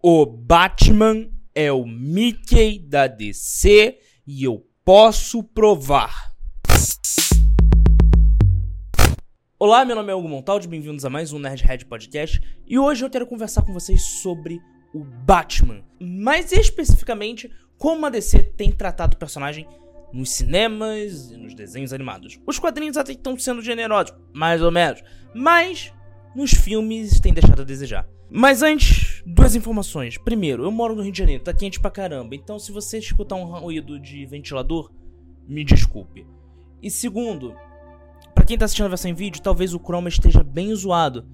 O Batman é o Mickey da DC e eu posso provar. Olá, meu nome é Hugo Montaldi, bem-vindos a mais um Nerdhead Podcast e hoje eu quero conversar com vocês sobre o Batman, mais especificamente como a DC tem tratado o personagem nos cinemas e nos desenhos animados. Os quadrinhos até estão sendo generosos, mais ou menos, mas nos filmes tem deixado a desejar. Mas antes, duas informações. Primeiro, eu moro no Rio de Janeiro, tá quente pra caramba, então se você escutar um ruído de ventilador, me desculpe. E segundo, para quem tá assistindo a versão em vídeo, talvez o chroma esteja bem zoado.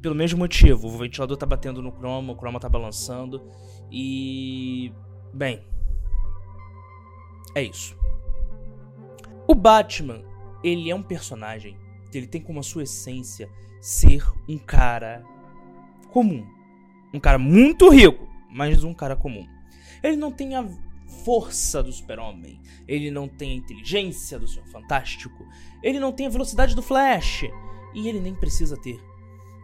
Pelo mesmo motivo, o ventilador tá batendo no chroma, o chroma tá balançando e bem, é isso. O Batman, ele é um personagem que ele tem como a sua essência ser um cara comum. Um cara muito rico, mas um cara comum. Ele não tem a força do super-homem. Ele não tem a inteligência do Senhor Fantástico. Ele não tem a velocidade do Flash. E ele nem precisa ter.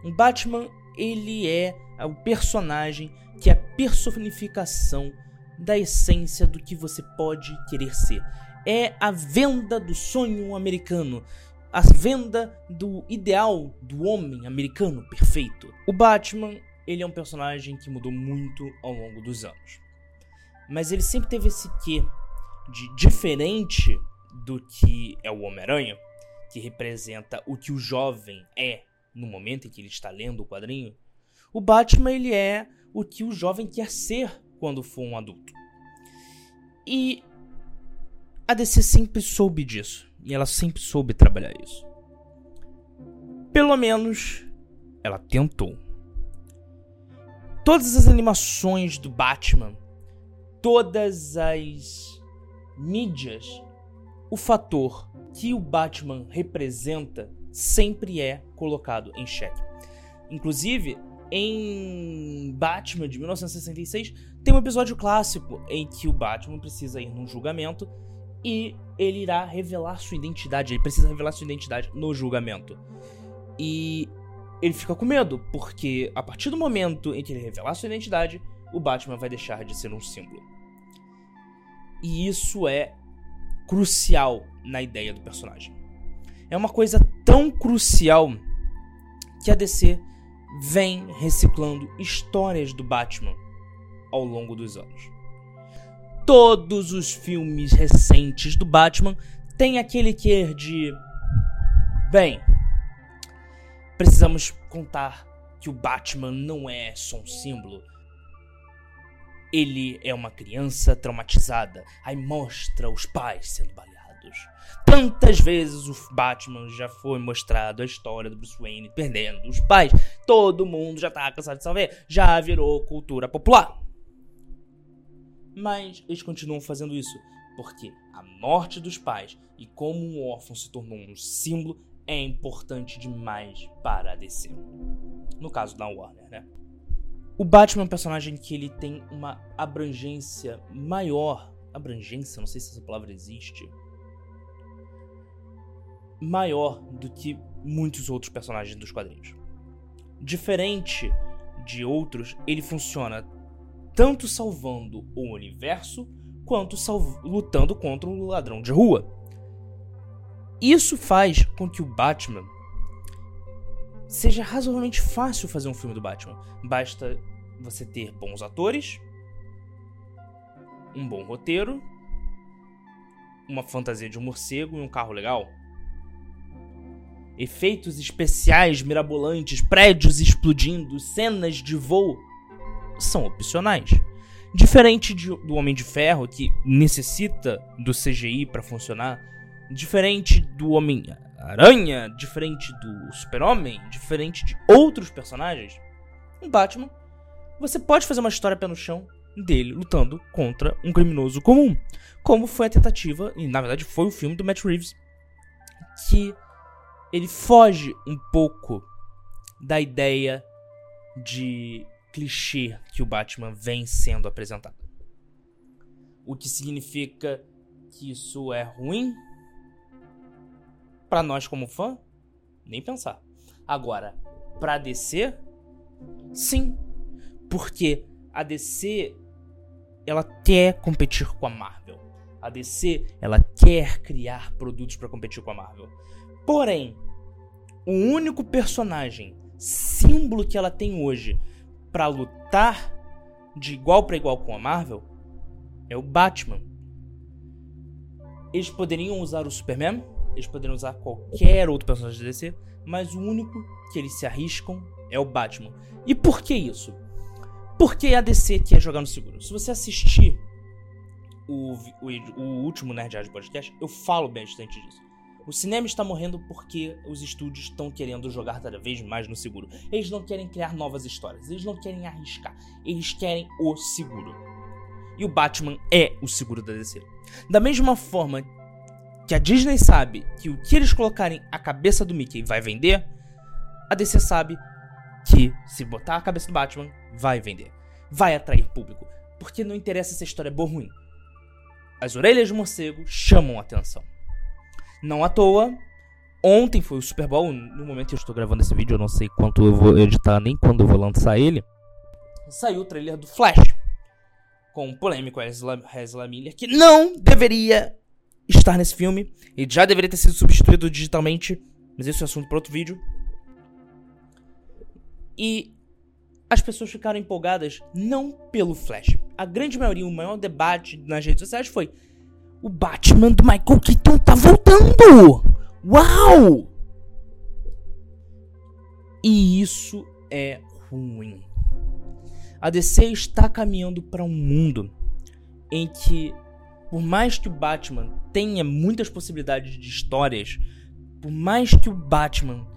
Um Batman, ele é o personagem que é a personificação da essência do que você pode querer ser. É a venda do sonho americano, a venda do ideal do homem americano perfeito. O Batman, ele é um personagem que mudou muito ao longo dos anos. Mas ele sempre teve esse quê de diferente do que é o Homem-Aranha, que representa o que o jovem é no momento em que ele está lendo o quadrinho. O Batman, ele é o que o jovem quer ser quando for um adulto. E a DC sempre soube disso. E ela sempre soube trabalhar isso. Pelo menos ela tentou. Todas as animações do Batman, todas as mídias, o fator que o Batman representa sempre é colocado em xeque. Inclusive, em Batman de 1966, tem um episódio clássico em que o Batman precisa ir num julgamento e ele irá revelar sua identidade. Ele precisa revelar sua identidade no julgamento. E ele fica com medo, porque a partir do momento em que ele revelar sua identidade, o Batman vai deixar de ser um símbolo. E isso é crucial na ideia do personagem. É uma coisa tão crucial que a DC vem reciclando histórias do Batman ao longo dos anos. Todos os filmes recentes do Batman têm aquele quê de. Bem, precisamos contar que o Batman não é só um símbolo. Ele é uma criança traumatizada. Aí mostra os pais sendo baleados. Tantas vezes o Batman já foi mostrado a história do Bruce Wayne perdendo os pais. Todo mundo já tá cansado de saber. Já virou cultura popular. Mas eles continuam fazendo isso porque a morte dos pais e como um órfão se tornou um símbolo é importante demais para a DC. No caso da Warner, né? O Batman é um personagem que ele tem uma abrangência maior. Abrangência, não sei se essa palavra existe maior do que muitos outros personagens dos quadrinhos. Diferente de outros, ele funciona tanto salvando o universo quanto lutando contra um ladrão de rua. Isso faz com que o Batman seja razoavelmente fácil fazer um filme do Batman. Basta você ter bons atores, um bom roteiro, uma fantasia de um morcego e um carro legal efeitos especiais mirabolantes, prédios explodindo, cenas de voo são opcionais. Diferente de, do Homem de Ferro, que necessita do CGI para funcionar, diferente do Homem-Aranha, diferente do Super-Homem, diferente de outros personagens, um Batman, você pode fazer uma história pé no chão dele lutando contra um criminoso comum. Como foi a tentativa, e na verdade foi o filme do Matt Reeves, que ele foge um pouco da ideia de clichê que o Batman vem sendo apresentado. O que significa que isso é ruim? Para nós como fã? Nem pensar. Agora, para DC? Sim, porque a DC ela quer competir com a Marvel. A DC ela quer criar produtos para competir com a Marvel. Porém, o único personagem símbolo que ela tem hoje para lutar de igual para igual com a Marvel é o Batman. Eles poderiam usar o Superman, eles poderiam usar qualquer outro personagem da DC, mas o único que eles se arriscam é o Batman. E por que isso? Porque a DC quer jogar no seguro. Se você assistir o, o, o último Nerd Podcast, eu falo bastante disso. O cinema está morrendo porque os estúdios estão querendo jogar cada vez mais no seguro. Eles não querem criar novas histórias, eles não querem arriscar, eles querem o seguro. E o Batman é o seguro da DC. Da mesma forma que a Disney sabe que o que eles colocarem a cabeça do Mickey vai vender, a DC sabe que se botar a cabeça do Batman, vai vender. Vai atrair público. Porque não interessa se a história é boa ou ruim. As orelhas de morcego chamam a atenção. Não à toa, ontem foi o Super Bowl. No momento que eu estou gravando esse vídeo, eu não sei quanto eu vou editar, nem quando eu vou lançar ele. Saiu o trailer do Flash. Com o polêmico Ezra Miller, que não deveria estar nesse filme. Ele já deveria ter sido substituído digitalmente. Mas esse é assunto para outro vídeo. E as pessoas ficaram empolgadas não pelo Flash. A grande maioria, o maior debate nas redes sociais foi: o Batman do Michael Keaton tá voltando! Uau! E isso é ruim. A DC está caminhando para um mundo em que, por mais que o Batman tenha muitas possibilidades de histórias, por mais que o Batman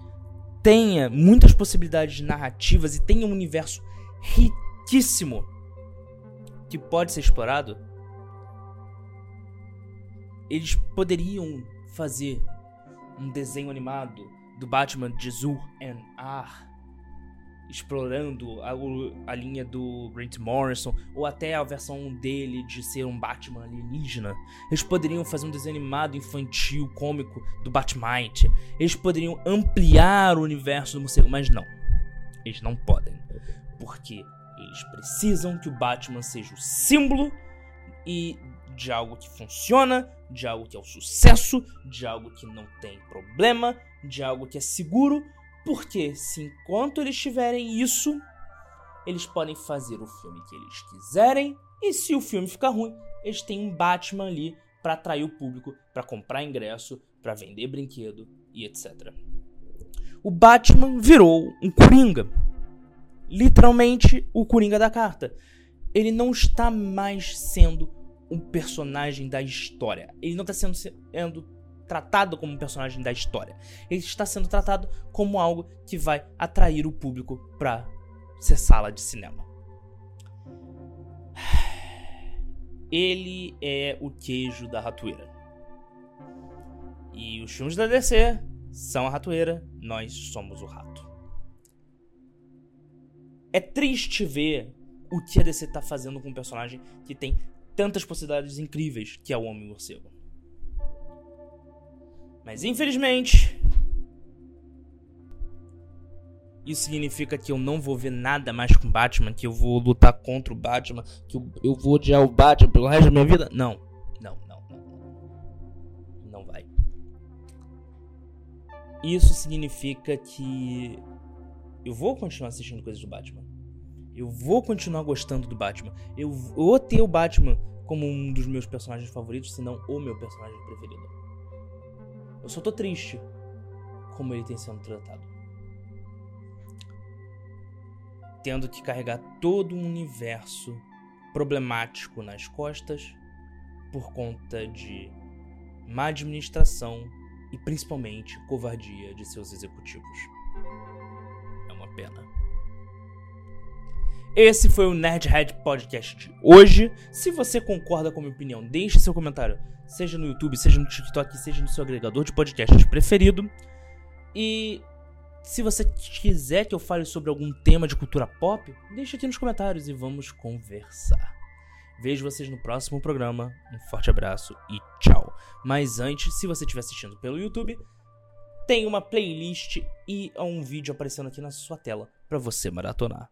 tenha muitas possibilidades narrativas e tenha um universo riquíssimo que pode ser explorado, eles poderiam fazer um desenho animado do Batman de Zur and Ar explorando a, a, linha do Grant Morrison, ou até a versão dele de ser um Batman alienígena. Eles poderiam fazer um desenho animado infantil, cômico do Batmite. Eles poderiam ampliar o universo do morcego, mas não. Eles não podem. Porque eles precisam que o Batman seja o símbolo e de algo que funciona, de algo que é um sucesso, de algo que não tem problema, de algo que é seguro porque se enquanto eles tiverem isso, eles podem fazer o filme que eles quiserem. E se o filme ficar ruim, eles têm um Batman ali para atrair o público, para comprar ingresso, para vender brinquedo e etc. O Batman virou um Coringa. Literalmente o Coringa da carta. Ele não está mais sendo um personagem da história. Ele não está sendo, sendo tratado como um personagem da história. Ele está sendo tratado como algo que vai atrair o público para ser sala de cinema. Ele é o queijo da ratoeira. E os filmes da DC são a ratoeira, nós somos o rato. É triste ver o que a DC está fazendo com um personagem que tem tantas possibilidades incríveis que é o Homem-Morcego. Mas infelizmente. Isso significa que eu não vou ver nada mais com Batman, que eu vou lutar contra o Batman, que eu, vou odiar o Batman pelo resto da minha vida? Não, não, não. Não vai. Isso significa que eu vou continuar assistindo coisas do Batman. Eu vou continuar gostando do Batman. Eu vou ter o Batman como um dos meus personagens favoritos, se não o meu personagem preferido. Eu só tô triste como ele tem sendo tratado. Tendo que carregar todo um universo problemático nas costas por conta de má administração e principalmente covardia de seus executivos. É uma pena. Esse foi o Nerdhead Podcast de hoje. Se você concorda com a minha opinião, deixe seu comentário, seja no YouTube, seja no TikTok, seja no seu agregador de podcasts preferido. E se você quiser que eu fale sobre algum tema de cultura pop, deixe aqui nos comentários e vamos conversar. Vejo vocês no próximo programa. Um forte abraço e tchau. Mas antes, se você estiver assistindo pelo YouTube, tem uma playlist e um vídeo aparecendo aqui na sua tela para você maratonar.